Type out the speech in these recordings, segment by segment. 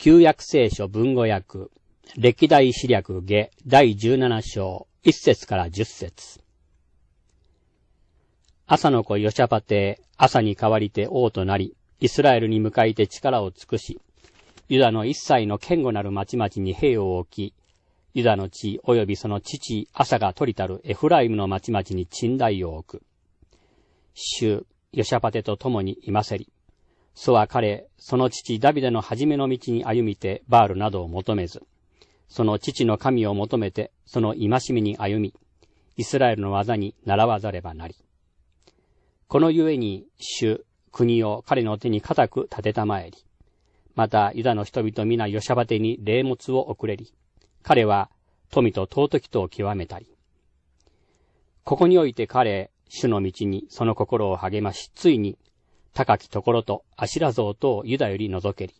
旧約聖書文語訳、歴代史略下第17章、1節から10節朝の子ヨシャパテ、朝に代わりて王となり、イスラエルに向かいて力を尽くし、ユダの一切の堅固なる町々に兵を置き、ユダの地及びその父、朝が取りたるエフライムの町々に鎮台を置く。主、ヨシャパテと共にいませり。そは彼、その父ダビデの初めの道に歩みてバールなどを求めず、その父の神を求めて、その戒めに歩み、イスラエルの技に習わざればなり。このゆえに、主、国を彼の手に固く立てたまえり。また、ユダの人々皆ヨシャバテに霊物を送れり。彼は、富と尊きとを極めたり。ここにおいて彼、主の道にその心を励まし、ついに、高きところとアシラ像とをユダより除けり。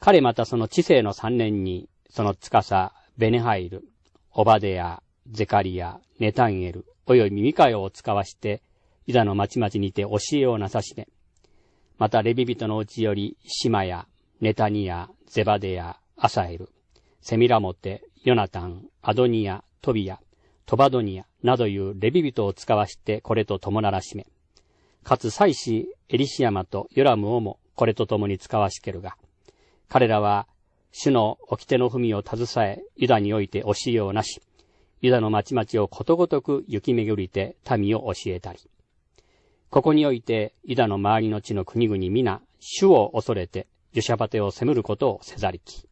彼またその知性の三年に、その司、ベネハイル、オバデヤ、ゼカリア、ネタンエル、およびミカヨを使わして、ユダの町々にて教えをなさしめ。またレビ人のうちより、シマヤ、ネタニヤ、ゼバデヤ、アサエル、セミラモテ、ヨナタン、アドニア、トビア、トバドニア、などいうレビ人を使わしてこれと共ならしめ。かつ祭司エリシアマとヨラムをもこれと共に使わしけるが、彼らは主の掟の文を携え、ユダにおいて教えをなし、ユダの町々をことごとく行き巡りて民を教えたり。ここにおいて、ユダの周りの地の国々皆、主を恐れて、ジュシャバテを責むることをせざりき。